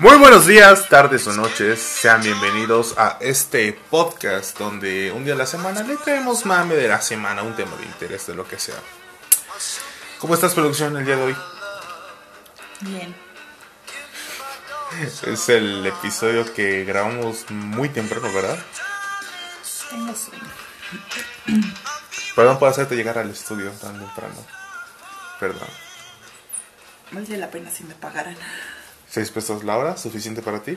Muy buenos días, tardes o noches. Sean bienvenidos a este podcast donde un día a la semana le traemos mame de la semana, un tema de interés de lo que sea. ¿Cómo estás, producción, el día de hoy? Bien. Es el episodio que grabamos muy temprano, ¿verdad? Tengo sueño. Perdón por hacerte llegar al estudio tan temprano. Perdón. Vale la pena si me pagaran. ¿Seis pesos la hora? ¿Suficiente para ti?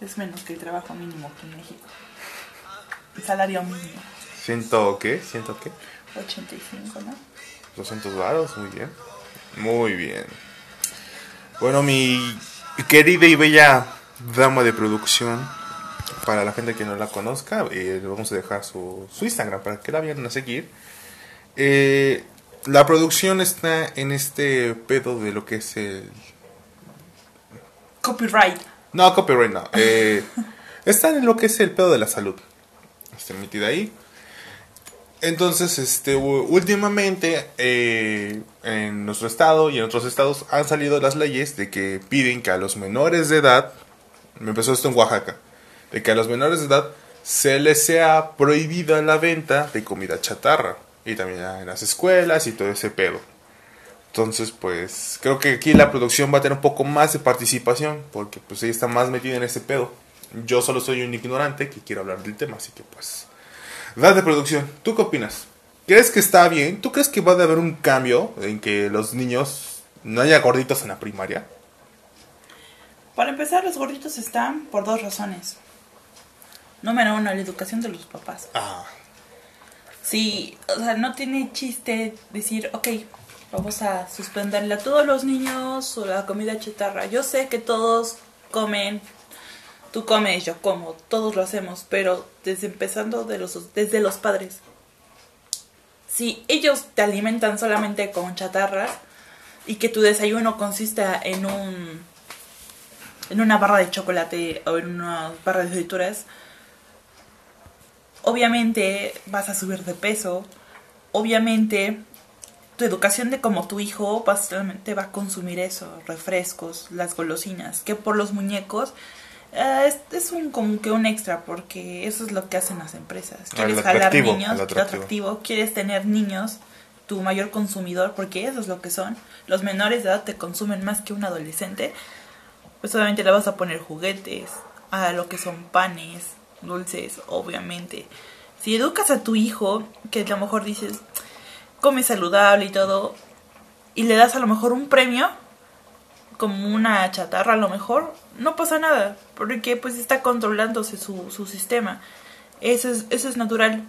Es menos que el trabajo mínimo aquí en México. El salario mínimo. ¿Ciento qué? ¿Ciento qué? 85, ¿no? 200 varos, muy bien. Muy bien. Bueno, mi querida y bella dama de producción, para la gente que no la conozca, eh, le vamos a dejar su, su Instagram para que la vayan a seguir. Eh, la producción está en este pedo de lo que es el... Copyright. No, copyright no. Eh, está en lo que es el pedo de la salud. Está emitida ahí. Entonces, este, últimamente eh, en nuestro estado y en otros estados han salido las leyes de que piden que a los menores de edad, me empezó esto en Oaxaca, de que a los menores de edad se les sea prohibida la venta de comida chatarra y también en las escuelas y todo ese pedo. Entonces, pues creo que aquí la producción va a tener un poco más de participación porque pues ella está más metida en ese pedo. Yo solo soy un ignorante que quiero hablar del tema, así que pues Edad de producción, ¿tú qué opinas? ¿Crees que está bien? ¿Tú crees que va a haber un cambio en que los niños no haya gorditos en la primaria? Para empezar, los gorditos están por dos razones. Número uno, la educación de los papás. Ah, Sí, o sea, no tiene chiste decir, ok, vamos a suspenderle a todos los niños o la comida chatarra. Yo sé que todos comen, tú comes, yo como, todos lo hacemos, pero desde empezando de los, desde los padres. Si ellos te alimentan solamente con chatarras y que tu desayuno consista en un en una barra de chocolate o en una barra de frituras, obviamente vas a subir de peso, obviamente tu educación de como tu hijo básicamente va a consumir eso, refrescos, las golosinas, que por los muñecos eh, es, es un como que un extra porque eso es lo que hacen las empresas. Quieres Al jalar niños, atractivo, quieres tener niños, tu mayor consumidor, porque eso es lo que son. Los menores de edad te consumen más que un adolescente. Pues obviamente le vas a poner juguetes, a lo que son panes, dulces, obviamente. Si educas a tu hijo, que a lo mejor dices, come saludable y todo, y le das a lo mejor un premio, como una chatarra a lo mejor, no pasa nada, porque pues está controlándose su, su sistema. Eso es, eso es natural.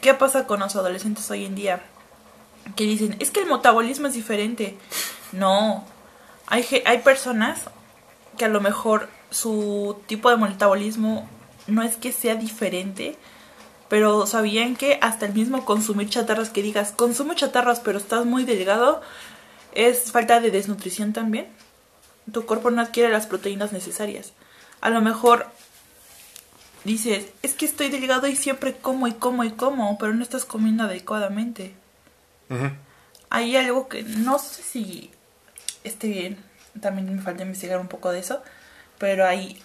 ¿Qué pasa con los adolescentes hoy en día? Que dicen, es que el metabolismo es diferente. No, hay, hay personas que a lo mejor su tipo de metabolismo no es que sea diferente, pero sabían que hasta el mismo consumir chatarras que digas, consumo chatarras pero estás muy delgado, es falta de desnutrición también. Tu cuerpo no adquiere las proteínas necesarias. A lo mejor dices, es que estoy delgado y siempre como y como y como, pero no estás comiendo adecuadamente. Hay algo que no sé si esté bien, también me falta investigar un poco de eso, pero hay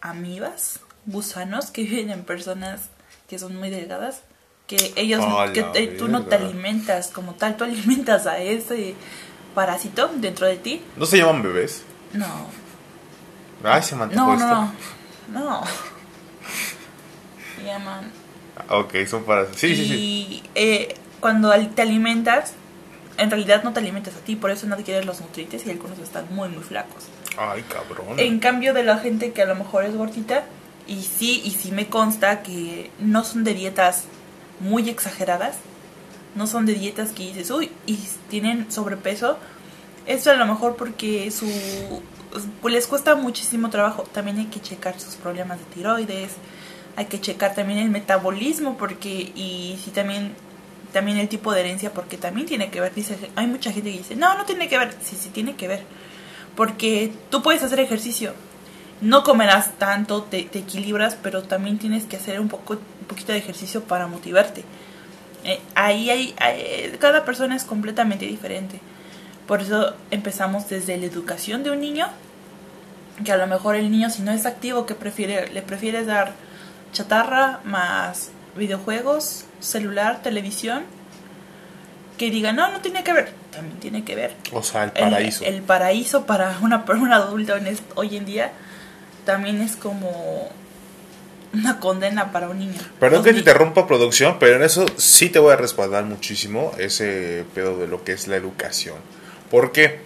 amibas, gusanos que viven en personas que son muy delgadas, que ellos, que te- tú no te alimentas como tal, tú alimentas a ese parásito dentro de ti. ¿No se llaman bebés? No, Ay, se me no, esto. no, no, no. Se llaman Ok, son para... Sí, sí, sí. y eh, cuando te alimentas, en realidad no te alimentas a ti, por eso no adquieres los nutrientes y algunos están muy, muy flacos. Ay, cabrón. En cambio de la gente que a lo mejor es gordita, y sí, y sí me consta que no son de dietas muy exageradas, no son de dietas que dices, uy, y tienen sobrepeso, eso a lo mejor porque su pues les cuesta muchísimo trabajo. También hay que checar sus problemas de tiroides, hay que checar también el metabolismo porque y si también también el tipo de herencia porque también tiene que ver. Dice, hay mucha gente que dice, "No, no tiene que ver." Sí, sí tiene que ver. Porque tú puedes hacer ejercicio. No comerás tanto, te, te equilibras, pero también tienes que hacer un poco un poquito de ejercicio para motivarte. Eh, ahí hay, hay- cada persona es completamente diferente. Por eso empezamos desde la educación de un niño, que a lo mejor el niño si no es activo, que prefiere, le prefieres dar chatarra más videojuegos, celular, televisión, que diga, no, no tiene que ver, también tiene que ver. O sea, el paraíso. El, paraíso para una persona adulta hoy en día también es como una condena para un niño. Perdón que te interrumpa producción, pero en eso sí te voy a respaldar muchísimo ese pedo de lo que es la educación. ¿Por qué?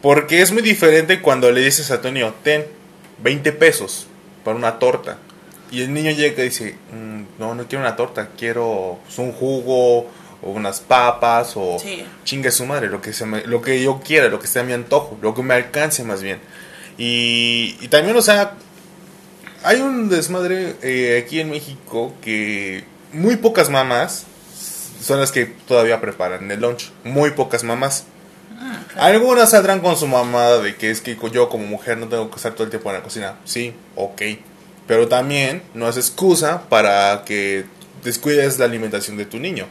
Porque es muy diferente cuando le dices a niño, ten 20 pesos para una torta. Y el niño llega y dice, mm, no, no quiero una torta, quiero pues, un jugo o unas papas o chingue su madre, lo que, se lo que yo quiera, lo que sea a mi antojo, lo que me alcance más bien. Y, y también, o sea, hay un desmadre eh, aquí en México que muy pocas mamás son las que todavía preparan el lunch. Muy pocas mamás. Ah, Algunas saldrán con su mamá de que es que yo como mujer no tengo que estar todo el tiempo en la cocina. Sí, ok. Pero también no es excusa para que descuides la alimentación de tu niño.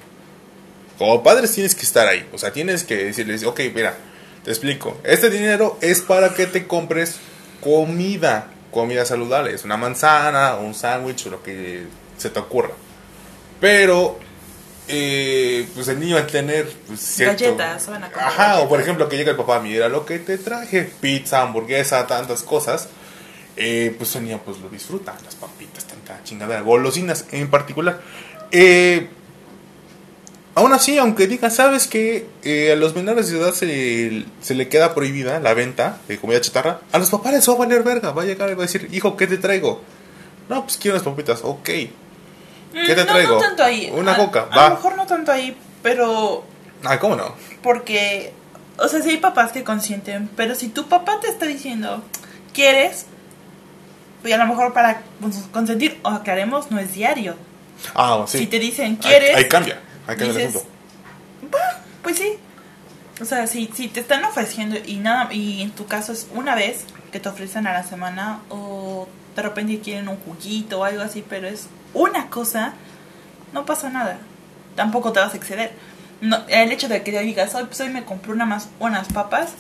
Como padres tienes que estar ahí. O sea, tienes que decirles, ok, mira, te explico. Este dinero es para que te compres comida comida saludable, es una manzana, un sándwich o lo que se te ocurra. Pero, eh, pues el niño al tener pues, galletas, van a Ajá, o por ejemplo que llega el papá, mira lo que te traje, pizza, hamburguesa, tantas cosas. Eh, pues el niño pues lo disfruta, las papitas, tanta chingada, golosinas en particular. Eh, Aún así, aunque diga, sabes que eh, a los menores de edad se, se, le queda prohibida la venta de comida chatarra, a los papás les va a valer verga. Va a llegar y va a decir, hijo, ¿qué te traigo? No, pues quiero unas papitas, ok. ¿Qué te mm, traigo? No tanto ahí. Una coca, va. A lo mejor no tanto ahí, pero. Ah, ¿cómo no? Porque, o sea, sí hay papás que consienten, pero si tu papá te está diciendo, ¿quieres? Y a lo mejor para consentir, o aclaremos, no es diario. Ah, sí. Si te dicen, ¿quieres? ahí cambia pues sí. O sea, si, si te están ofreciendo y nada y en tu caso es una vez que te ofrecen a la semana o de repente quieren un juguito o algo así, pero es una cosa, no pasa nada. Tampoco te vas a exceder. No, el hecho de que te digas, hoy, pues hoy me compré una más, unas papas,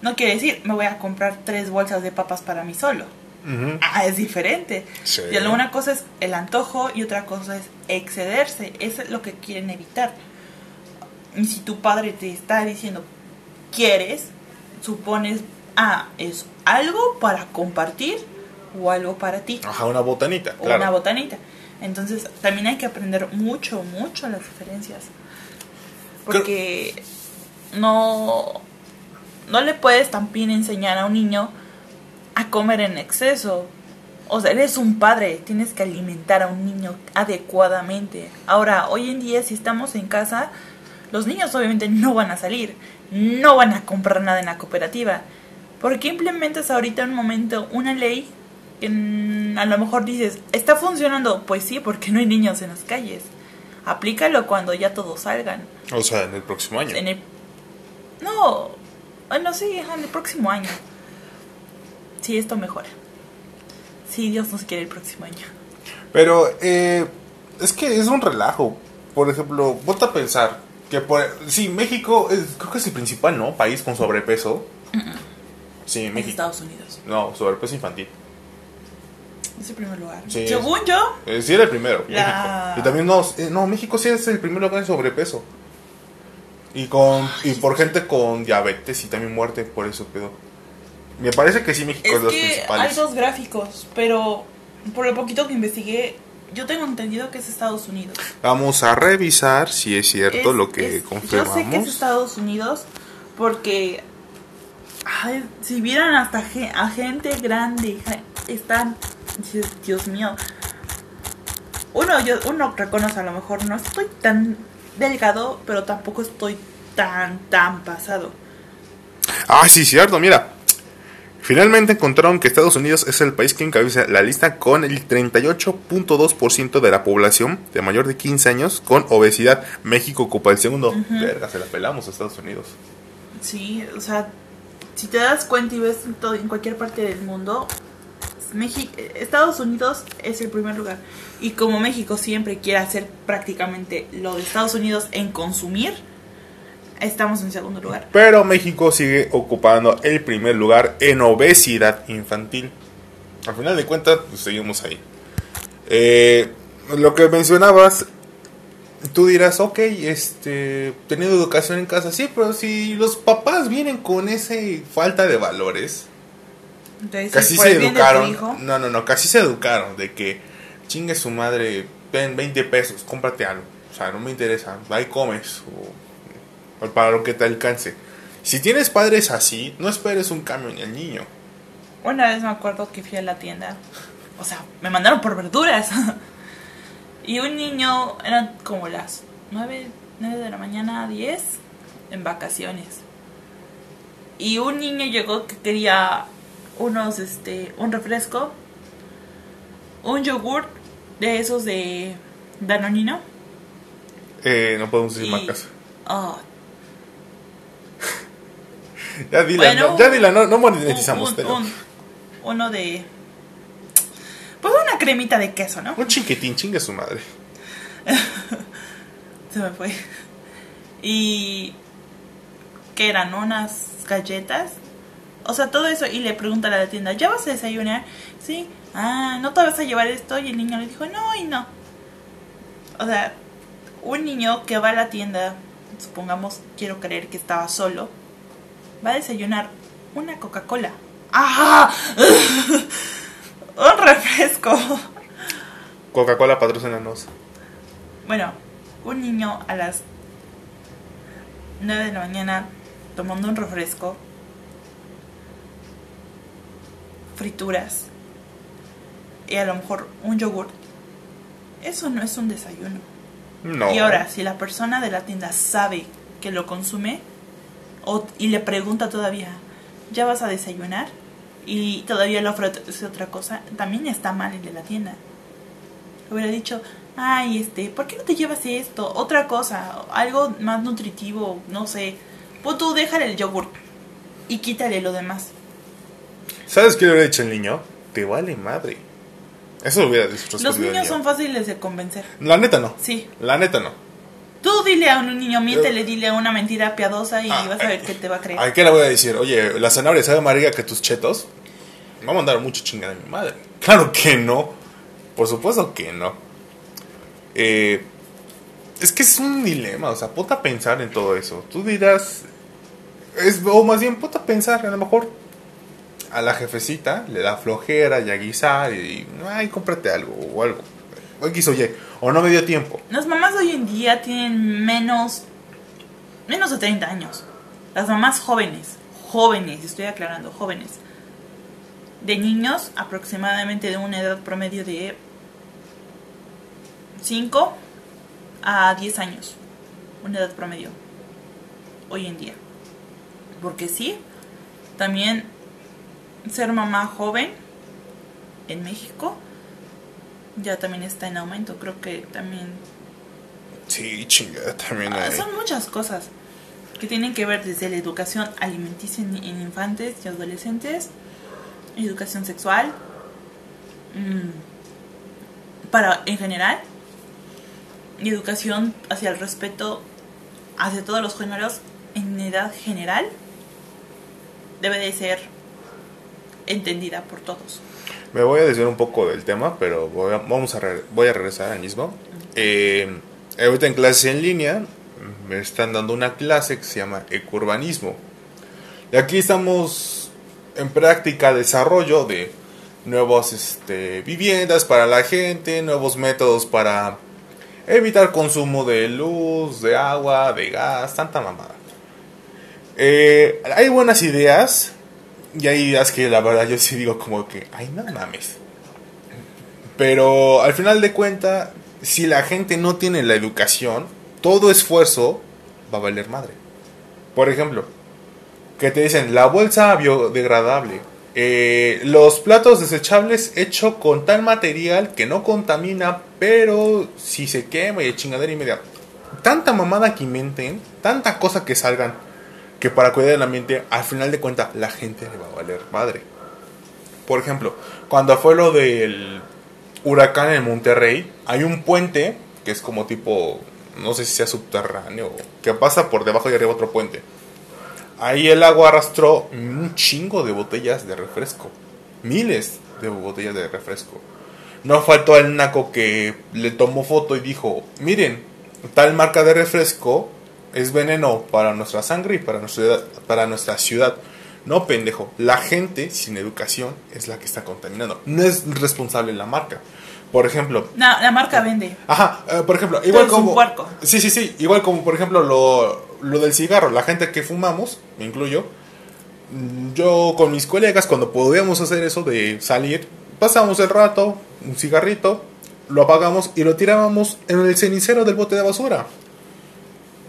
no quiere decir me voy a comprar tres bolsas de papas para mí solo. Ah, es diferente. Y una cosa es el antojo y otra cosa es excederse. Eso es lo que quieren evitar. Y si tu padre te está diciendo, quieres, supones, ah, es algo para compartir o algo para ti. Ajá, una botanita. O una botanita. Entonces, también hay que aprender mucho, mucho las diferencias. Porque no, no le puedes también enseñar a un niño a comer en exceso. O sea, eres un padre, tienes que alimentar a un niño adecuadamente. Ahora, hoy en día, si estamos en casa, los niños obviamente no van a salir, no van a comprar nada en la cooperativa. ¿Por qué implementas ahorita en un momento una ley que a lo mejor dices, está funcionando? Pues sí, porque no hay niños en las calles. Aplícalo cuando ya todos salgan. O sea, en el próximo año. En el... No, bueno, sí, en el próximo año si esto mejora. Si Dios nos quiere el próximo año. Pero eh, es que es un relajo. Por ejemplo, vos a pensar que por, sí, México es, creo que es el principal, ¿no? País con sobrepeso. Sí, México. Estados Unidos. No, sobrepeso infantil. Es el primer lugar. Según yo. Eh, sí, era el primero. Y también no, eh, no, México sí es el primer lugar en sobrepeso. Y con y por gente con diabetes y también muerte por eso pedo. Me parece que sí, México es, los principales. Hay dos gráficos, pero por lo poquito que investigué, yo tengo entendido que es Estados Unidos. Vamos a revisar si es cierto lo que confirmamos. Yo sé que es Estados Unidos porque si vieran hasta a gente grande, están, Dios mío. Uno, yo, uno reconoce a lo mejor, no estoy tan delgado, pero tampoco estoy tan, tan pasado. Ah, sí, cierto, mira. Finalmente encontraron que Estados Unidos es el país que encabeza la lista con el 38.2% de la población de mayor de 15 años con obesidad. México ocupa el segundo. Verga, se la pelamos a Estados Unidos. Sí, o sea, si te das cuenta y ves en, todo, en cualquier parte del mundo, México, Estados Unidos es el primer lugar. Y como México siempre quiere hacer prácticamente lo de Estados Unidos en consumir, Estamos en segundo lugar. Pero México sigue ocupando el primer lugar en obesidad infantil. Al final de cuentas, pues, seguimos ahí. Eh, lo que mencionabas, tú dirás, ok, este, teniendo educación en casa, sí, pero si los papás vienen con ese falta de valores, Entonces, casi por se educaron. No, no, no, casi se educaron de que chingue su madre, ven 20 pesos, cómprate algo. O sea, no me interesa, ahí comes. O para lo que te alcance. Si tienes padres así, no esperes un cambio en el niño. Una vez me acuerdo que fui a la tienda. O sea, me mandaron por verduras. y un niño, eran como las 9, 9 de la mañana, 10, en vacaciones. Y un niño llegó que quería unos, este, un refresco, un yogur de esos de Danonino. Eh, no podemos decir y- marcas. oh, Ya dila, Bueno, no, ya dila, no, no monetizamos. un- pero- un- uno de... Pues una cremita de queso, ¿no? Un chiquitín, chingue su madre. Se me fue. Y que eran unas galletas. O sea, todo eso. Y le pregunta a la tienda, ¿ya vas a desayunar? Sí. Ah, ¿no te vas a llevar esto? Y el niño le dijo, no, y no. O sea, un niño que va a la tienda, supongamos, quiero creer que estaba solo, va a desayunar una Coca-Cola. ¡Ajá! un refresco. Coca-Cola patrocínanos. Bueno, un niño a las 9 de la mañana tomando un refresco, frituras y a lo mejor un yogur. Eso no es un desayuno. No. Y ahora, si la persona de la tienda sabe que lo consume o, y le pregunta todavía, ¿ya vas a desayunar? Y todavía le ofrece otra cosa, también está mal el de la tienda. Hubiera dicho, ay, este, ¿por qué no te llevas esto? Otra cosa, algo más nutritivo, no sé. Pues tú déjale el yogur y quítale lo demás. ¿Sabes qué le hubiera dicho el niño? Te vale madre. Eso lo hubiera respondido Los niños niño. son fáciles de convencer. La neta no. Sí. La neta no. Tú dile a un niño, miéntele, dile una mentira piadosa y Ah, vas a ver eh, que te va a creer. ¿A qué le voy a decir? Oye, la zanahoria sabe rica que tus chetos. Me va a mandar mucho chingada de mi madre. Claro que no. Por supuesto que no. Eh, es que es un dilema. O sea, ponte a pensar en todo eso. Tú dirás. Es, o más bien, ponte a pensar. A lo mejor a la jefecita le da flojera ya guisar. Y, ay, cómprate algo o algo. X o Y. O no me dio tiempo. Las mamás hoy en día tienen menos, menos de 30 años. Las mamás jóvenes, jóvenes, estoy aclarando, jóvenes. De niños aproximadamente de una edad promedio de 5 a 10 años. Una edad promedio. Hoy en día. Porque sí, también ser mamá joven en México ya también está en aumento. Creo que también Sí, chingada, también Ah, hay. Son muchas cosas que tienen que ver desde la educación alimenticia en, infantes y adolescentes, educación sexual, mm, para en general, y educación hacia el respeto hacia todos los géneros en edad general, debe de ser entendida por todos. Me voy a desviar un poco del tema, pero voy a, vamos a voy a regresar al mismo. Eh, ahorita en clases en línea me están dando una clase que se llama ecurbanismo. Y aquí estamos en práctica desarrollo de nuevas este, viviendas para la gente, nuevos métodos para evitar consumo de luz, de agua, de gas, tanta mamada. Eh, hay buenas ideas, y hay ideas que la verdad yo sí digo como que, ay, no mames. Pero al final de cuentas, si la gente no tiene la educación, todo esfuerzo va a valer madre. Por ejemplo, que te dicen la bolsa biodegradable, eh, los platos desechables hechos con tal material que no contamina, pero si se quema y chingadera y media. Tanta mamada que inventen, tanta cosa que salgan, que para cuidar el ambiente, al final de cuentas, la gente le va a valer madre. Por ejemplo, cuando fue lo del huracán en Monterrey, hay un puente que es como tipo no sé si sea subterráneo, que pasa por debajo y arriba otro puente. Ahí el agua arrastró un chingo de botellas de refresco. Miles de botellas de refresco. No faltó el naco que le tomó foto y dijo, miren, tal marca de refresco es veneno para nuestra sangre y para nuestra, para nuestra ciudad. No, pendejo. La gente sin educación es la que está contaminando. No es responsable la marca. Por ejemplo. No, la marca vende. Ajá, eh, por ejemplo, igual un como. puerco. Sí, sí, sí. Igual como, por ejemplo, lo, lo del cigarro. La gente que fumamos, me incluyo. mm, Yo con mis colegas, cuando podíamos hacer eso de salir, pasábamos el rato, un cigarrito, lo apagamos y lo tirábamos en el cenicero del bote de basura.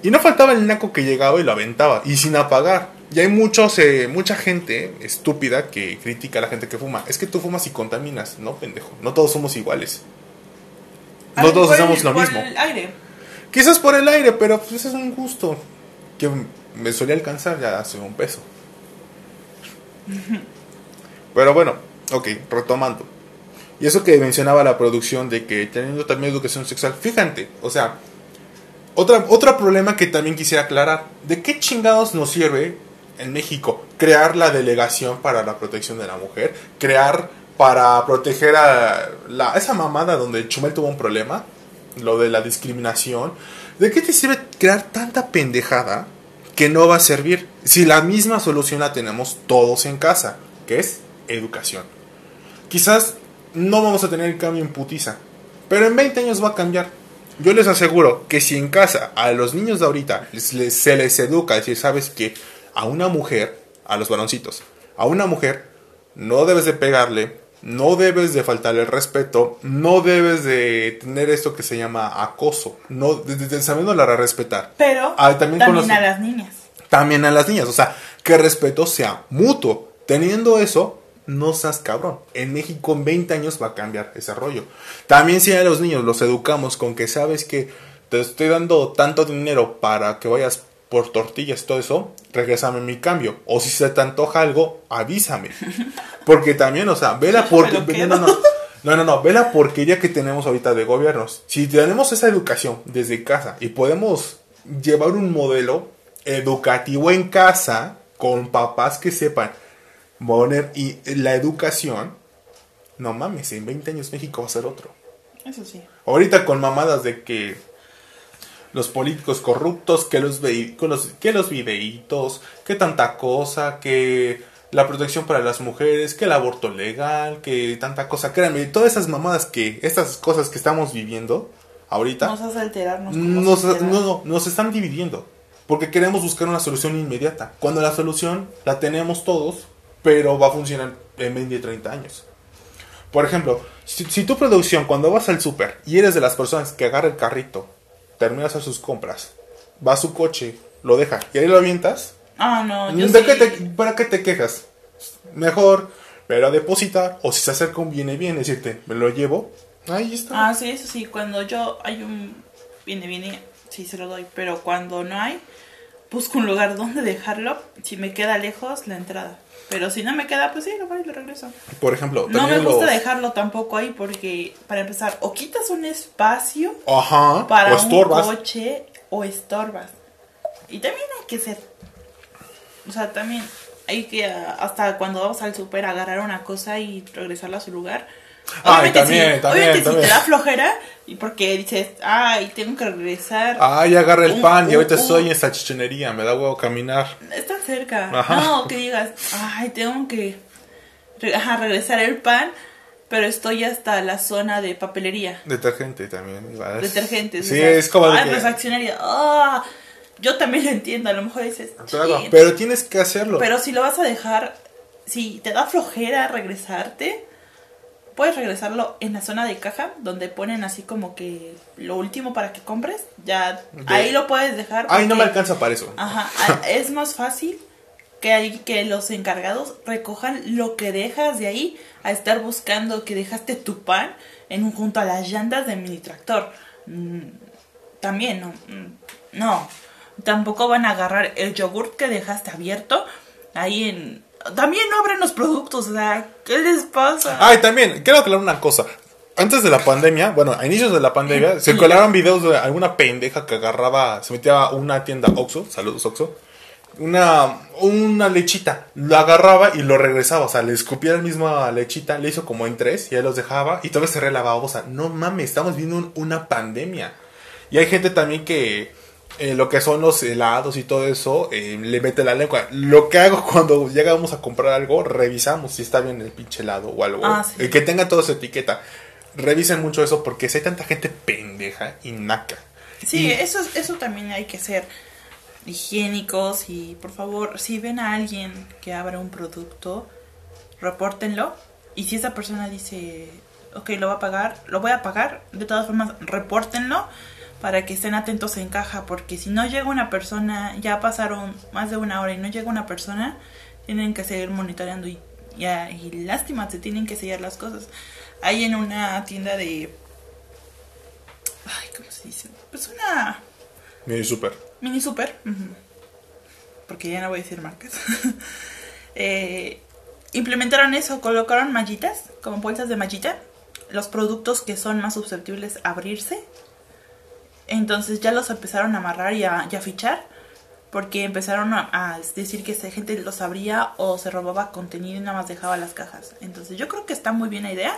Y no faltaba el naco que llegaba y lo aventaba, y sin apagar. Y hay muchos, eh, mucha gente estúpida que critica a la gente que fuma. Es que tú fumas y contaminas. No, pendejo. No todos somos iguales. No todos el- hacemos lo por mismo. el aire. Quizás por el aire, pero pues es un gusto. Que me solía alcanzar ya hace un peso. Pero bueno, ok, retomando. Y eso que mencionaba la producción de que teniendo también educación sexual, fíjate, o sea, otra, otro problema que también quisiera aclarar, ¿de qué chingados nos sirve en México crear la delegación para la protección de la mujer? Crear para proteger a la, esa mamada donde Chumel tuvo un problema, lo de la discriminación. ¿De qué te sirve crear tanta pendejada que no va a servir si la misma solución la tenemos todos en casa, que es educación? Quizás no vamos a tener el cambio en putiza, pero en 20 años va a cambiar. Yo les aseguro que si en casa a los niños de ahorita les- les- se les educa, decir, sabes que a una mujer, a los varoncitos, a una mujer no debes de pegarle, no debes de faltarle el respeto, no debes de tener esto que se llama acoso, no, desde sabiéndola respetar. Pero Ah, también también, con los- a las niñas. También a las niñas, o sea, que el respeto sea mutuo. Teniendo eso, no seas cabrón. En México en 20 años va a cambiar ese rollo. También si a los niños los educamos con que sabes que te estoy dando tanto dinero para que vayas por tortillas todo eso, regrésame mi cambio. O si se te antoja algo, avísame. Porque también, o sea, ve la por... No, no. No, no, no, ve la porquería que tenemos ahorita de gobiernos. Si tenemos esa educación desde casa y podemos llevar un modelo educativo en casa con papás que sepan poner y la educación, no mames, en 20 años México va a ser otro. Eso sí. Ahorita con mamadas de que los políticos corruptos, que los, vehículos, que los videitos, que tanta cosa, que la protección para las mujeres, que el aborto legal, que tanta cosa. Créanme, todas esas mamadas que, estas cosas que estamos viviendo ahorita, Nos hace alterarnos. nos, sociedad. no, no, nos están dividiendo. Porque queremos buscar una solución inmediata. Cuando la solución la tenemos todos, pero va a funcionar en 20 y 30 años. Por ejemplo, si, si tu producción, cuando vas al súper y eres de las personas que agarra el carrito, termina hacer sus compras, va a su coche, lo deja y ahí lo avientas, Ah, no, yo ¿de sí. qué te- ¿para qué te quejas? Mejor, pero a depositar, o si se acerca un viene bien, decirte, me lo llevo, ahí está. Ah, sí, eso sí. Cuando yo hay un. Viene, viene. Sí, se lo doy. Pero cuando no hay, busco un lugar donde dejarlo. Si me queda lejos, la entrada. Pero si no me queda, pues sí, lo voy y lo regreso. Por ejemplo, No me gusta los- dejarlo tampoco ahí porque, para empezar, o quitas un espacio Ajá, para o un coche o estorbas. Y también hay que ser. O sea, también hay que, hasta cuando vamos al super, agarrar una cosa y regresarla a su lugar. Ay, también, si, también, obviamente también. si te da flojera, y porque dices, ay, tengo que regresar. Ay, agarra el Un- pan y ahorita estoy en esta chichonería, me da huevo caminar. Está cerca. Ajá. No, que digas, ay, tengo que ajá, regresar el pan, pero estoy hasta la zona de papelería. Detergente también. igual. Detergentes. Sí, o sea, es como ah, refaccionaria. Ah, yo también lo entiendo, a lo mejor dices, Claro, pero tienes que hacerlo. Pero si lo vas a dejar, si te da flojera regresarte, puedes regresarlo en la zona de caja, donde ponen así como que lo último para que compres. Ya De- ahí lo puedes dejar. Ay, no me porque- alcanza para eso. Ajá, es más fácil que, hay, que los encargados recojan lo que dejas de ahí a estar buscando que dejaste tu pan en un, junto a las llantas de mini tractor. Mm, también, no, mm, no. Tampoco van a agarrar el yogurt que dejaste abierto ahí en... También no abren los productos, o sea, ¿qué les pasa? Ay, también, quiero aclarar una cosa. antes de la pandemia, bueno, a inicios de la pandemia, se colaron videos de alguna pendeja que agarraba, se metía a una tienda Oxxo, saludos Oxxo, una, una lechita, lo agarraba y lo regresaba, o sea, le escupía la misma lechita, le hizo como en tres y ya los dejaba y todavía se relababa, o sea, no mames, estamos viendo un- una pandemia. Y hay gente también que eh, lo que son los helados y todo eso, eh, le mete la lengua. Lo que hago cuando llegamos a comprar algo, revisamos si está bien el pinche helado o algo. Ah, sí. El que tenga toda su etiqueta. Revisen mucho eso porque si hay tanta gente pendeja y naca. Sí, Y- eso, eso también hay que ser higiénicos y por favor, si ven a alguien que abre un producto, repórtenlo. Y si esa persona dice, ok, lo va a pagar, lo voy a pagar, de todas formas, repórtenlo para que estén atentos en caja, porque si no llega una persona, ya pasaron más de una hora y no llega una persona, tienen que seguir monitoreando y, ya, y lástima, se tienen que sellar las cosas. Hay en una tienda de... Ay, ¿cómo se dice? Pues una Mini super. mini super, porque ya no voy a decir marcas. Eh, implementaron eso, colocaron mallitas, como bolsas de mallita, los productos que son más susceptibles a abrirse. Entonces ya los empezaron a amarrar y a, fichar, porque empezaron a, a decir que esa gente los abría o se robaba contenido y nada más dejaba las cajas. Entonces yo creo que está muy bien la idea,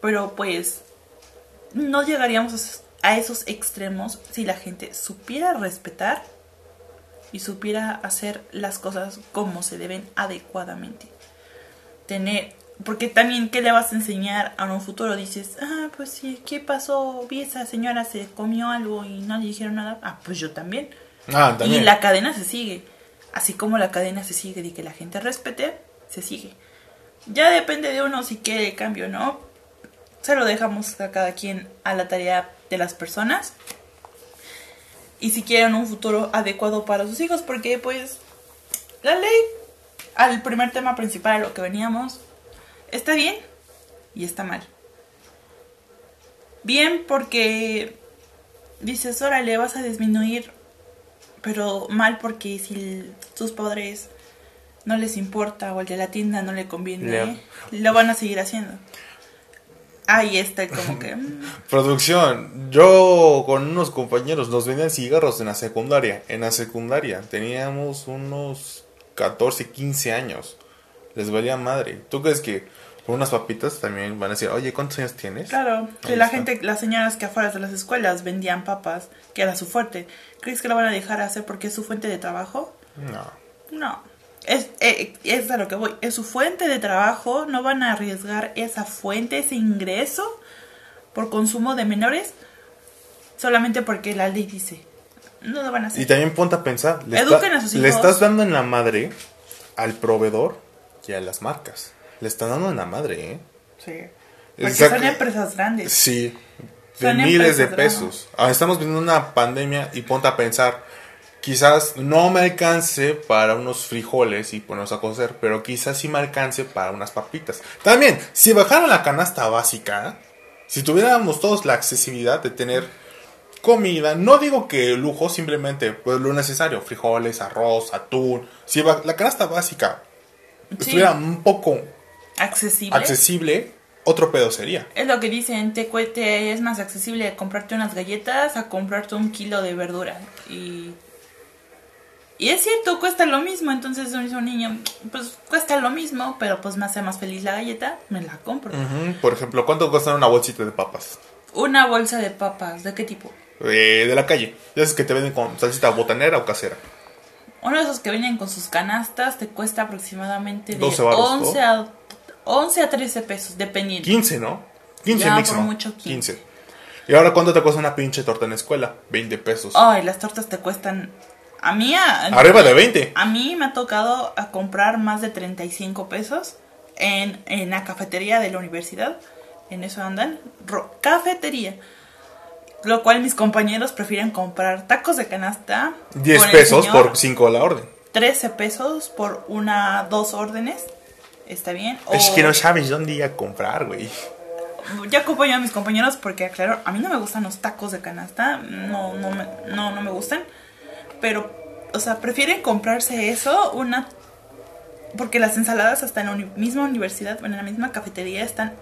pero pues no llegaríamos a esos extremos si la gente supiera respetar y supiera hacer las cosas como se deben adecuadamente. Tener, porque también, ¿qué le vas a enseñar a un futuro? Dices, ah, pues sí, ¿qué pasó? Vi esa señora se comió algo y no le dijeron nada. Ah, pues yo también. Ah, también. Y la cadena se sigue. Así como la cadena se sigue de que la gente respete, se sigue. Ya depende de uno si quiere el cambio o no. Se lo dejamos a cada quien a la tarea de las personas. Y si quieren un futuro adecuado para sus hijos, porque pues la ley, al primer tema principal a lo que veníamos, está bien y está mal. Bien porque dices, órale, vas a disminuir, pero mal porque si tus padres no les importa o el de la tienda no le conviene, lo van a seguir haciendo. Ahí está como que... mm, Producción, yo con unos compañeros nos vendían cigarros en la secundaria. En la secundaria teníamos unos 14, 15 años. Les valía madre. ¿Tú crees que por unas papitas también van a decir, oye, ¿cuántos años tienes? Claro, que Ahí la está. gente, las señoras que afuera de las escuelas vendían papas, que era su fuerte. ¿Crees que lo van a dejar hacer porque es su fuente de trabajo? No. No. Es, eh, es a lo que voy. Es su fuente de trabajo. No van a arriesgar esa fuente, ese ingreso por consumo de menores solamente porque la ley dice. No lo van a hacer. Y también ponte a pensar, le, Eduquen a sus le hijos. estás dando en la madre al proveedor y a las marcas. Le están dando en la madre, ¿eh? Sí. Porque Exacto. son empresas grandes. Sí, de Son miles de pesos. Ah, estamos viendo una pandemia y ponte a pensar, quizás no me alcance para unos frijoles y ponernos a cocer, pero quizás sí me alcance para unas papitas. También, si bajaran la canasta básica, si tuviéramos todos la accesibilidad de tener comida, no digo que lujo, simplemente pues lo necesario, frijoles, arroz, atún, si la canasta básica Sí. estuviera un poco Accesible. accesible, otro pedo sería. Es lo que dicen, te, cue- te es más accesible comprarte unas galletas a comprarte un kilo de verdura. Y, y es cierto, cuesta lo mismo. Entonces un niño, pues cuesta lo mismo, pero pues me hace más feliz la galleta, me la compro. Por ejemplo, ¿cuánto cuesta una bolsita de papas? Una bolsa de papas, ¿de qué tipo? Eh, de la calle. Ya es que te venden con salsita botanera o casera. Uno de esos que vienen con sus canastas te cuesta aproximadamente de 12 varos, 11, a, 11 a 13 pesos, dependiendo. 15, ¿no? 15 Ya, por máximo. mucho 15. 15. ¿Y ahora cuánto te cuesta una pinche torta en la escuela? 20 pesos. Ay, las tortas te cuestan... A mí... A, Arriba de 20. A mí me ha tocado a comprar más de 35 pesos en, en la cafetería de la universidad. En eso andan. Ro- cafetería. Lo cual mis compañeros prefieren comprar tacos de canasta. 10 con el pesos señor, por 5 la orden. 13 pesos por una, dos órdenes. Está bien. Es que no sabes dónde ir a comprar, güey. Yo acompaño a mis compañeros porque, aclaro, a mí no me gustan los tacos de canasta. No, no, me, no, no me gustan. Pero, o sea, prefieren comprarse eso, una... Porque las ensaladas hasta en la uni- misma universidad, bueno, en la misma cafetería están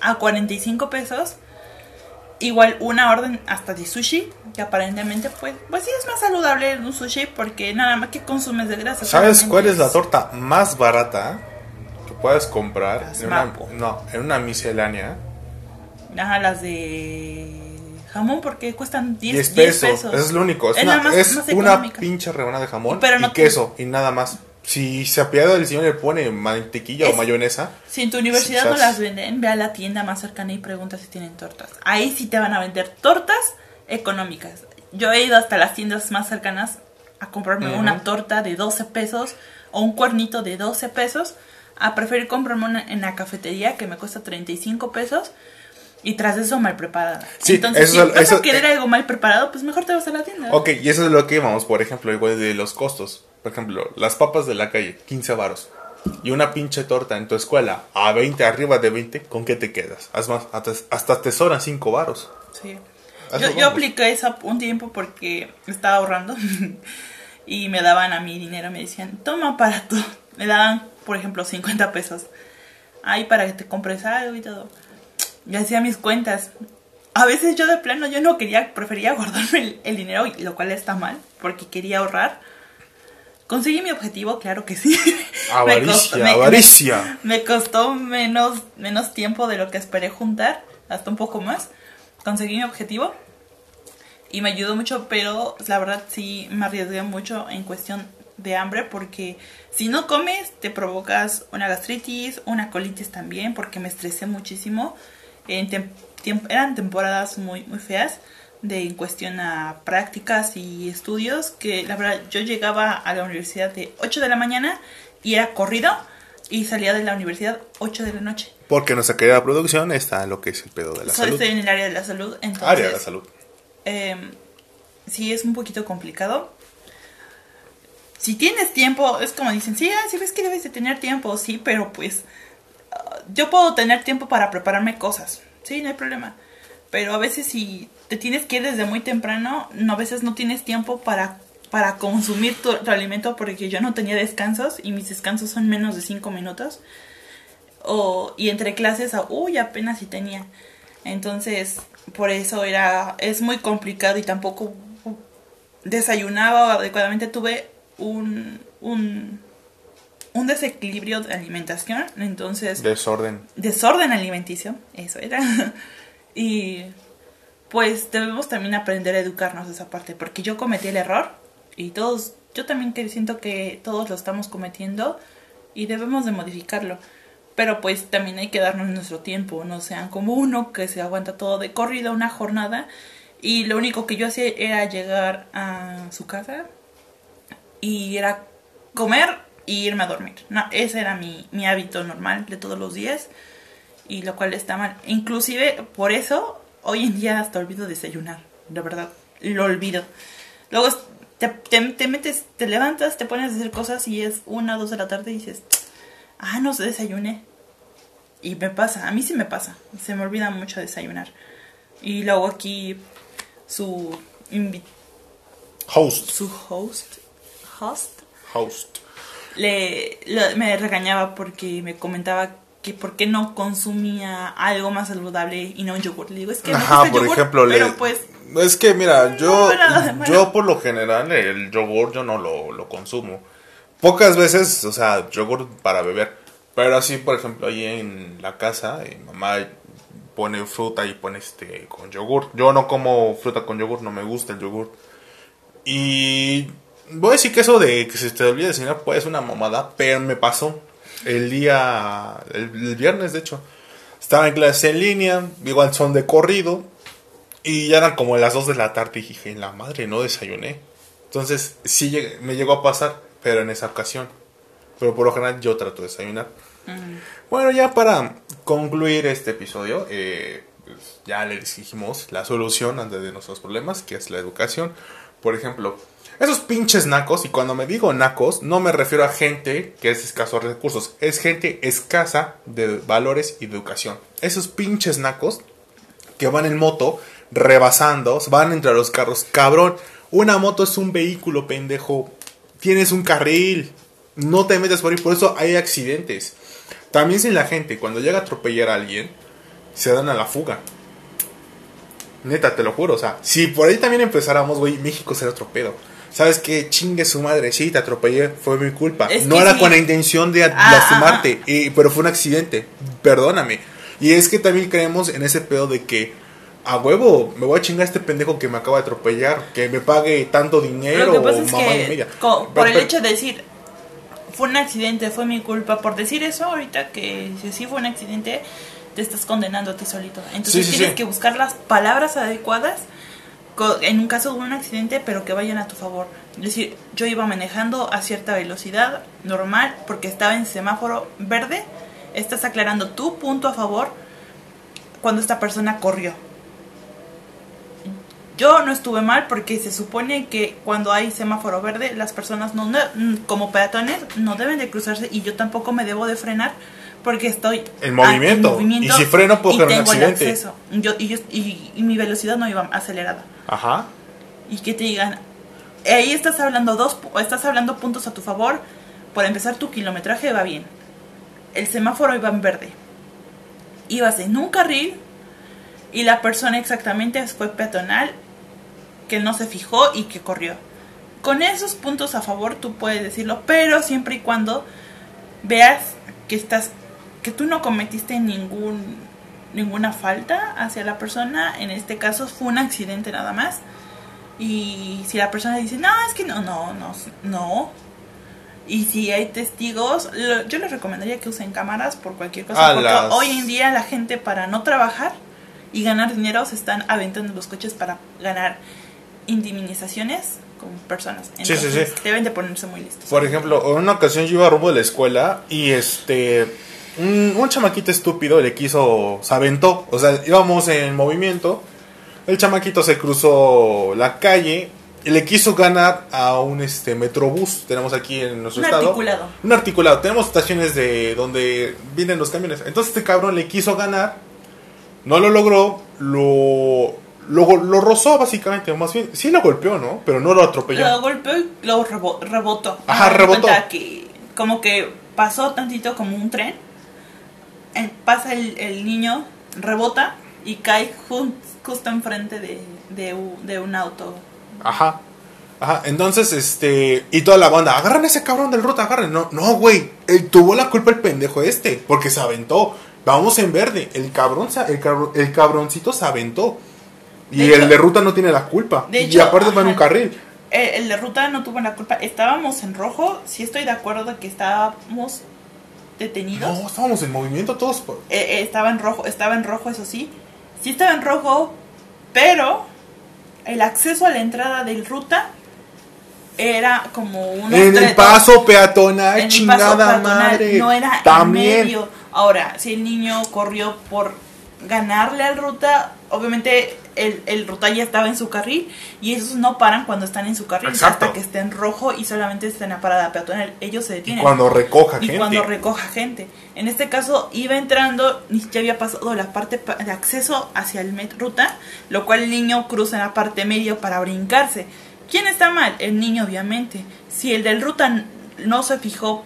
a 45 pesos. Igual una orden hasta de sushi, que aparentemente pues, pues sí es más saludable un sushi porque nada más que consumes de grasa. ¿Sabes cuál es la torta más barata puedes comprar? Las En una, no, en una miscelánea. Ajá, las de jamón porque cuestan 10, 10 10 pesos. pesos. Eso es lo único. Es, Es una, más- es más una pinche rebanada de jamón Pero no y te- queso y nada más. Si se apiada del señor le pone mantequilla o Es- mayonesa, Si en tu universidad no las venden, ve a la tienda más cercana y pregunta si tienen tortas. Ahí sí te van a vender tortas económicas. Yo he ido hasta las tiendas más cercanas a comprarme una torta de 12 pesos o un cuernito de 12 pesos a preferir comprarme una en la cafetería que me cuesta 35 pesos y tras eso mal preparada. Sí, Entonces, eso si vas eso- a querer algo mal preparado, pues mejor te vas a la tienda. Ok, y eso es lo que íbamos, por ejemplo, igual de los costos. Por ejemplo, las papas de la calle, 15 varos. Y una pinche torta en tu escuela, a 20, arriba de 20, ¿con qué te quedas? Más, hasta, hasta te sobran 5 varos. Sí. Yo, yo vamos. apliqué eso un tiempo porque estaba ahorrando y me daban a mi dinero, me decían, toma para tú. Me daban, por ejemplo, 50 pesos. Ahí para que te compres algo y todo. Y hacía mis cuentas. A veces yo de plano, yo no quería, prefería guardarme el, el dinero, lo cual está mal, porque quería ahorrar. Conseguí mi objetivo, claro que sí. Me Avaricia, costó- me- avaricia. me costó menos, menos tiempo de lo que esperé juntar, hasta un poco más. Conseguí mi objetivo y me ayudó mucho, pero la verdad sí me arriesgué mucho en cuestión de hambre porque si no comes te provocas una gastritis, una colitis también porque me estresé muchísimo. En tem- tiemp- eran temporadas muy, muy feas de en cuestión a prácticas y estudios que la verdad yo llegaba a la universidad de 8 de la mañana y era corrido y salía de la universidad 8 de la noche. Porque nuestra querida producción está en lo que es el pedo de la Solo salud. estoy en el área de la salud, entonces Área de la salud. eh, sí es un poquito complicado. Si tienes tiempo, es como dicen, sí, ah, sí ves que debes de tener tiempo, sí, pero pues ah, yo puedo tener tiempo para prepararme cosas, sí, no hay problema. Pero a veces si te tienes que ir desde muy temprano, no, a veces no tienes tiempo para, para consumir tu, tu alimento porque yo no tenía descansos y mis descansos son menos de 5 minutos. O, y entre clases, ah, uy, apenas si tenía. Entonces, por eso era, es muy complicado y tampoco desayunaba adecuadamente. Tuve un, un, un desequilibrio de alimentación, entonces Desorden. desorden alimenticio, eso era. y pues debemos también aprender a educarnos de esa parte, porque yo cometí el error y todos, yo también que siento que todos lo estamos cometiendo y debemos de modificarlo. Pero pues también hay que darnos nuestro tiempo, no sean como uno que se aguanta todo de corrido una jornada y lo único que yo hacía era llegar a su casa y era comer y irme a dormir. No, ese era mi, mi hábito normal de todos los días y lo cual está mal. Inclusive por eso hoy en día hasta olvido desayunar, de verdad, lo olvido. Luego te, te, te metes, te levantas, te pones a hacer cosas y es una dos de la tarde y dices, ah, no se desayuné. Y me pasa, a mí sí me pasa, se me olvida mucho desayunar. Y luego aquí su, Host. su host, host Host. le, le- me regañaba porque me comentaba que por qué no consumía algo más saludable y no un yogur. Le digo, es que me Ajá, por yogur, ejemplo, pero le- pues es que mira, yo, yo por lo general el yogur yo no lo, lo consumo. Pocas veces, o sea, yogur para beber. Pero así, por ejemplo, ahí en la casa, mi mamá pone fruta y pone este con yogur. Yo no como fruta con yogur, no me gusta el yogur. Y voy a decir que eso de que se te olvide de cenar pues es una mamada, pero me pasó el día, el, el viernes de hecho. Estaba en clase en línea, igual son de corrido. Y ya eran como las 2 de la tarde y dije, la madre, no desayuné. Entonces, sí llegué- me llegó a pasar, pero en esa ocasión. Pero por lo general yo trato de desayunar. Bueno, ya para concluir este episodio, eh, pues, ya les dijimos la solución ante de nuestros problemas, que es la educación. Por ejemplo, esos pinches nacos, y cuando me digo nacos, no me refiero a gente que es escaso de recursos, es gente escasa de valores y de educación. Esos pinches nacos que van en moto rebasando, van entre los carros. Cabrón, una moto es un vehículo, pendejo. Tienes un carril. No te metas por ahí, por eso hay accidentes. También si la gente cuando llega a atropellar a alguien, se dan a la fuga. Neta, te lo juro. O sea, si por ahí también empezáramos, güey, México será otro pedo. ¿Sabes qué? Chingue su madre. Sí, te atropellé. Fue mi culpa. Es no era sí. con la intención de Ah, lastimarte. y- pero fue un accidente. Perdóname. Y es que también creemos en ese pedo de que a huevo me voy a chingar a este pendejo que me acaba de atropellar. Que me pague tanto dinero o mamá y media. por Pero- el pero- hecho de decir fue un accidente, fue mi culpa, por decir eso ahorita que si sí fue un accidente, te estás condenando a ti solito. Entonces Sí, sí, tienes que buscar las palabras adecuadas en un caso de un accidente, pero que vayan a tu favor. Es decir, yo iba manejando a cierta velocidad normal porque estaba en semáforo verde, estás aclarando tu punto a favor cuando esta persona corrió. Yo no estuve mal porque se supone que cuando hay semáforo verde las personas no, como peatones no deben de cruzarse y yo tampoco me debo de frenar porque estoy En movimiento. Y si freno, puedo y generar un accidente. Yo, y, yo- y- y mi velocidad no iba acelerada Ajá. y que te digan ahí estás hablando dos estás hablando puntos a tu favor por empezar tu kilometraje va bien el semáforo iba en verde ibas en un carril y la persona exactamente fue peatonal que no se fijó y que corrió con esos puntos a favor tú puedes decirlo pero siempre y cuando veas que estás que tú no cometiste ningún ninguna falta hacia la persona en este caso fue un accidente nada más y si la persona dice, no, es que no, no, no, no. Y si hay testigos, lo- yo les recomendaría que usen cámaras por cualquier cosa. A porque las- hoy en día la gente para no trabajar y ganar dinero se están aventando los coches para ganar indemnizaciones con personas. Sí, sí, Entonces, sí. deben de ponerse muy listos. Por ejemplo, en una ocasión yo iba rumbo de la escuela y este. Un, un chamaquito estúpido le quiso. Se aventó. O sea, íbamos en movimiento. El chamaquito se cruzó la calle y le quiso ganar a un este metrobús. Tenemos aquí en nuestro Un estado. articulado. Un articulado. Tenemos estaciones de donde vienen los camiones. Entonces este cabrón le quiso ganar. No lo logró. Lo. Lo, lo rozó básicamente, más bien, sí lo golpeó, ¿no? Pero no lo atropelló. Lo golpeó y lo rebo- rebotó. Ajá, rebotó. Que como que pasó tantito como un tren. Eh, Pasa el, el niño, rebota y cae justo enfrente de, de, de un auto. Ajá. Ajá, entonces, este. Y toda la banda, agarran a ese cabrón del ruta, agarren. No, no, güey. Él tuvo la culpa el pendejo este. Porque se aventó. Vamos en verde. El cabrón, se- el, cabro- el cabroncito se aventó. Y De el hecho- de ruta no tiene la culpa. De y hecho, aparte va en un ajá. carril. El, el de ruta no tuvo la culpa. Estábamos en rojo. Sí estoy de acuerdo de que estábamos detenidos. No, estábamos en movimiento todos. por- Eh, eh, estaba en rojo, estaba en rojo, eso sí. Sí estaba en rojo, pero el acceso a la entrada del ruta era como un En el paso peatonal, en chingada paso peatonal, madre. No era en medio. Ahora, si el niño corrió por ganarle al ruta, obviamente el, el ruta ya estaba en su carril y esos no paran cuando están en su carril Exacto. hasta que esté en rojo y solamente esté en la parada peatonal. Ellos se Y detienen cuando recoja y gente. cuando recoja gente. En este caso iba entrando, ni siquiera había pasado la parte pa- de acceso hacia el met ruta, lo cual el niño cruza en la parte medio para brincarse. ¿Quién está mal? El niño, obviamente. Si el del ruta no se fijó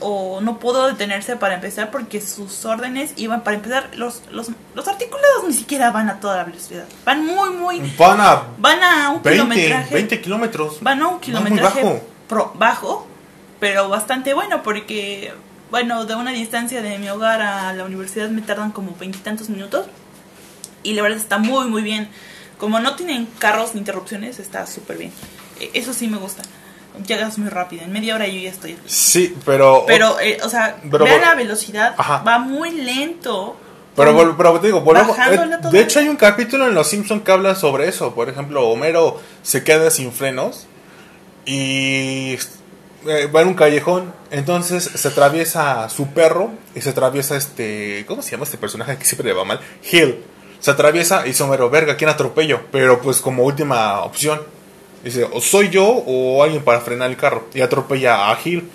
o no pudo detenerse para empezar porque sus órdenes iban para empezar los los, los articulados ni siquiera van a toda la velocidad van muy muy Van a van a un 20, kilometraje 20 kilómetros. Van a un kilometraje bajo. pro- bajo, pero bastante bueno porque, bueno, de una distancia de mi hogar a la universidad me tardan como veintitantos minutos y la verdad está muy, muy bien. Como no tienen carros ni interrupciones, está súper bien. E- Eso sí me gusta. Llegas muy rápido, en media hora yo ya estoy. Sí, pero. Pero, eh, o sea, Pero vol- la velocidad, Ajá. va muy lento. Pero, pero te digo, volvemos- eh, de hecho hay un capítulo en Los Simpson que habla sobre eso. Por ejemplo, Homero se queda sin frenos y eh, va en un callejón. Entonces se atraviesa su perro y se atraviesa este... ¿Cómo se llama este personaje que siempre le va mal? Hill. Se atraviesa y dice Homero, verga, ¿quién atropello? Pero pues como última opción. Dice, o soy yo o alguien para frenar el carro. Y atropella a Hill.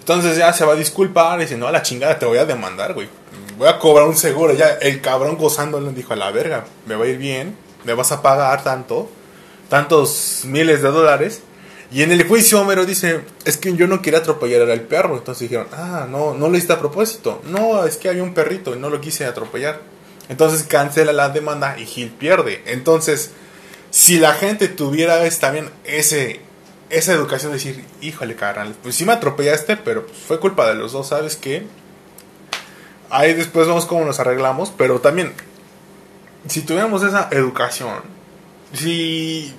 Entonces ya se va a disculpar dice, no, a la chingada te voy a demandar, güey. Voy a cobrar un seguro. Ya el cabrón gozándole dijo, a la verga, me va a ir bien, me vas a pagar tanto, tantos miles de dólares. Y en el juicio Homero dice, es que yo no quería atropellar al perro. Entonces dijeron, ah, no, no lo hiciste a propósito. No, es que había un perrito y no lo quise atropellar. Entonces cancela la demanda y Gil pierde. Entonces, si la gente tuviera es, también ese, esa educación de decir, híjole, carnal, pues sí me atropellaste, pero pues, fue culpa de los dos, ¿sabes qué? Ahí después vemos cómo nos arreglamos, pero también, si tuviéramos esa educación, si,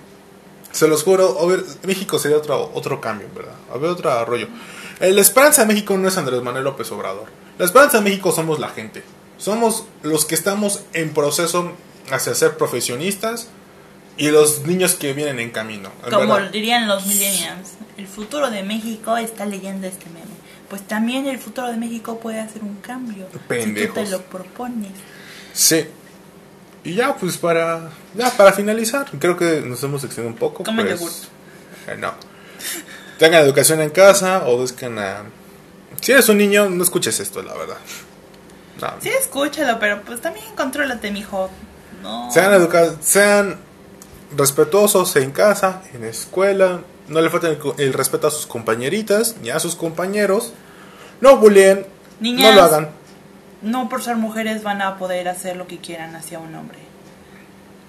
se los juro, México sería otro, otro cambio, ¿verdad? Habría otro rollo. La esperanza de México no es Andrés Manuel López Obrador. La esperanza de México somos la gente. Somos los que estamos en proceso hacia ser profesionistas y los niños que vienen en camino. Como verdad. dirían los millennials, el futuro de México está leyendo este meme. Pues también el futuro de México puede hacer un cambio. Si tú Pendejos. te lo propones. Sí. Y ya, pues para, ya, para finalizar, creo que nos hemos extendido un poco. Comen pues, eh, no. Tengan educación en casa o busquen a... Si eres un niño, no escuches esto, la verdad. No. Sí, escúchalo, pero pues también contrólate, mijo. No. Sean educados, sean respetuosos en casa, en escuela, no le falten el, respeto a sus compañeritas ni a sus compañeros. No Niñas. no lo hagan. No por ser mujeres van a poder hacer lo que quieran hacia un hombre.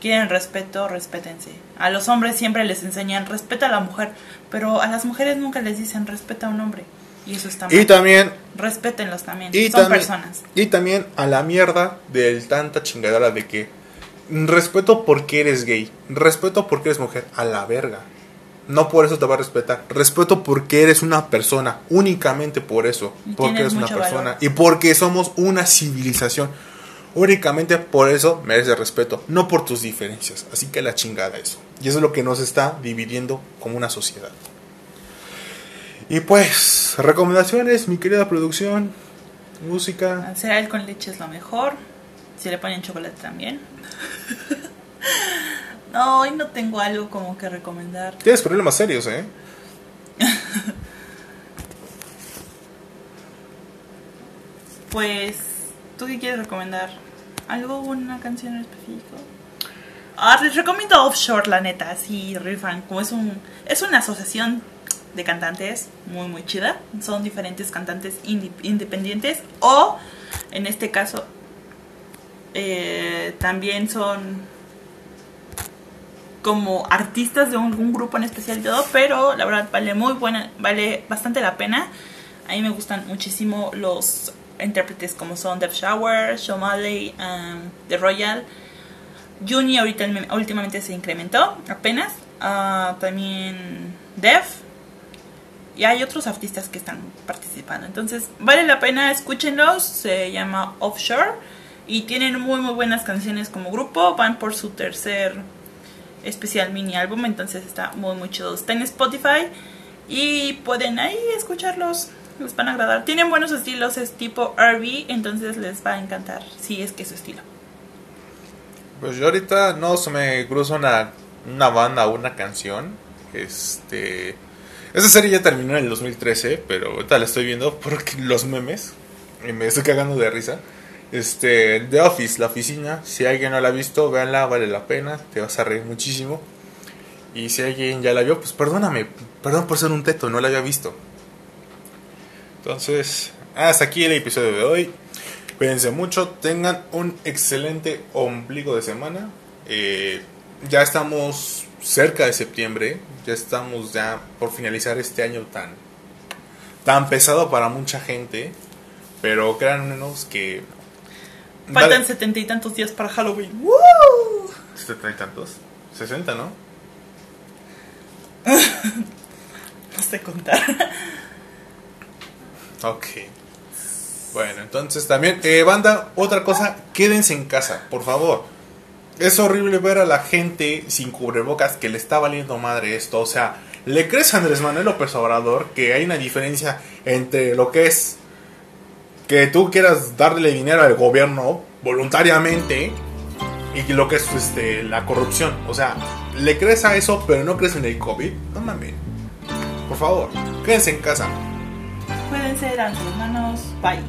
Quieren respeto, respétense. A los hombres siempre les enseñan respeta a la mujer, pero a las mujeres nunca les dicen respeta a un hombre. Y eso está mal. Y también Respétenlos también. Y Son también, personas. Y también a la mierda del tanta chingadera de que respeto porque eres gay, respeto porque eres mujer, a la verga. No por eso te va a respetar. Respeto porque eres una persona, únicamente por eso, Y porque eres una persona valor. y porque somos una civilización. Únicamente por eso mereces respeto, no por tus diferencias. Así que la chingada eso. Y eso es lo que nos está dividiendo como una sociedad. Y pues, recomendaciones, mi querida producción, música. Cereal con leche es lo mejor. Si le ponen chocolate también. no, hoy no tengo algo como que recomendar. Tienes problemas serios, ¿eh? Pues, ¿tú qué quieres recomendar? ¿Algo, una canción en específico? Ah, les recomiendo Offshore, la neta, sí, rifan. Como es un es una asociación de cantantes muy, muy chida. Son diferentes cantantes indi- independientes. O, en este caso, eh, también son como artistas de un grupo en especial todo, pero la verdad vale muy buena, vale bastante la pena. A mí me gustan muchísimo los intérpretes como son Def Shower, Shomali, um, The Royal. Juni ahorita últimamente se incrementó apenas. Ah, también Def. Y hay otros artistas que están participando. Entonces vale la pena, escúchenlos. Se llama Offshore. Y tienen muy muy buenas canciones como grupo. Van por su tercer especial mini álbum. Entonces está muy muy chido. Está en Spotify. Y pueden ahí escucharlos. Les van a agradar. Tienen buenos estilos. Es tipo RB. Entonces les va a encantar. Si es que es su estilo. Pues yo ahorita no se me cruza una, una banda o una canción. Este. Esa serie ya terminó en el 2013, pero ahorita la estoy viendo por los memes. Y me estoy cagando de risa. Este, The Office, la oficina. Si alguien no la ha visto, véanla, vale la pena. Te vas a reír muchísimo. Y si alguien ya la vio, pues perdóname. Perdón por ser un teto, no la había visto. Entonces, hasta aquí el episodio de hoy. Cuídense mucho, tengan un excelente ombligo de semana. Eh, ya estamos cerca de septiembre, ya estamos ya por finalizar este año tan, tan pesado para mucha gente. Pero créanos que... Faltan Vale- setenta y tantos días para Halloween. ¡Woo! ¿Setenta y tantos? 60, ¿no? No sé contar. Ok. Bueno, entonces también, eh, banda, otra cosa, quédense en casa, por favor. Es horrible ver a la gente sin cubrebocas que le está valiendo madre esto. O sea, ¿le crees a Andrés Manuel López Obrador que hay una diferencia entre lo que es que tú quieras darle dinero al gobierno voluntariamente y lo que es este, la corrupción. O sea, le crees a eso, pero no crees en el COVID. No mames. Por favor, quédense en casa. Pueden ser hermanos. Bye.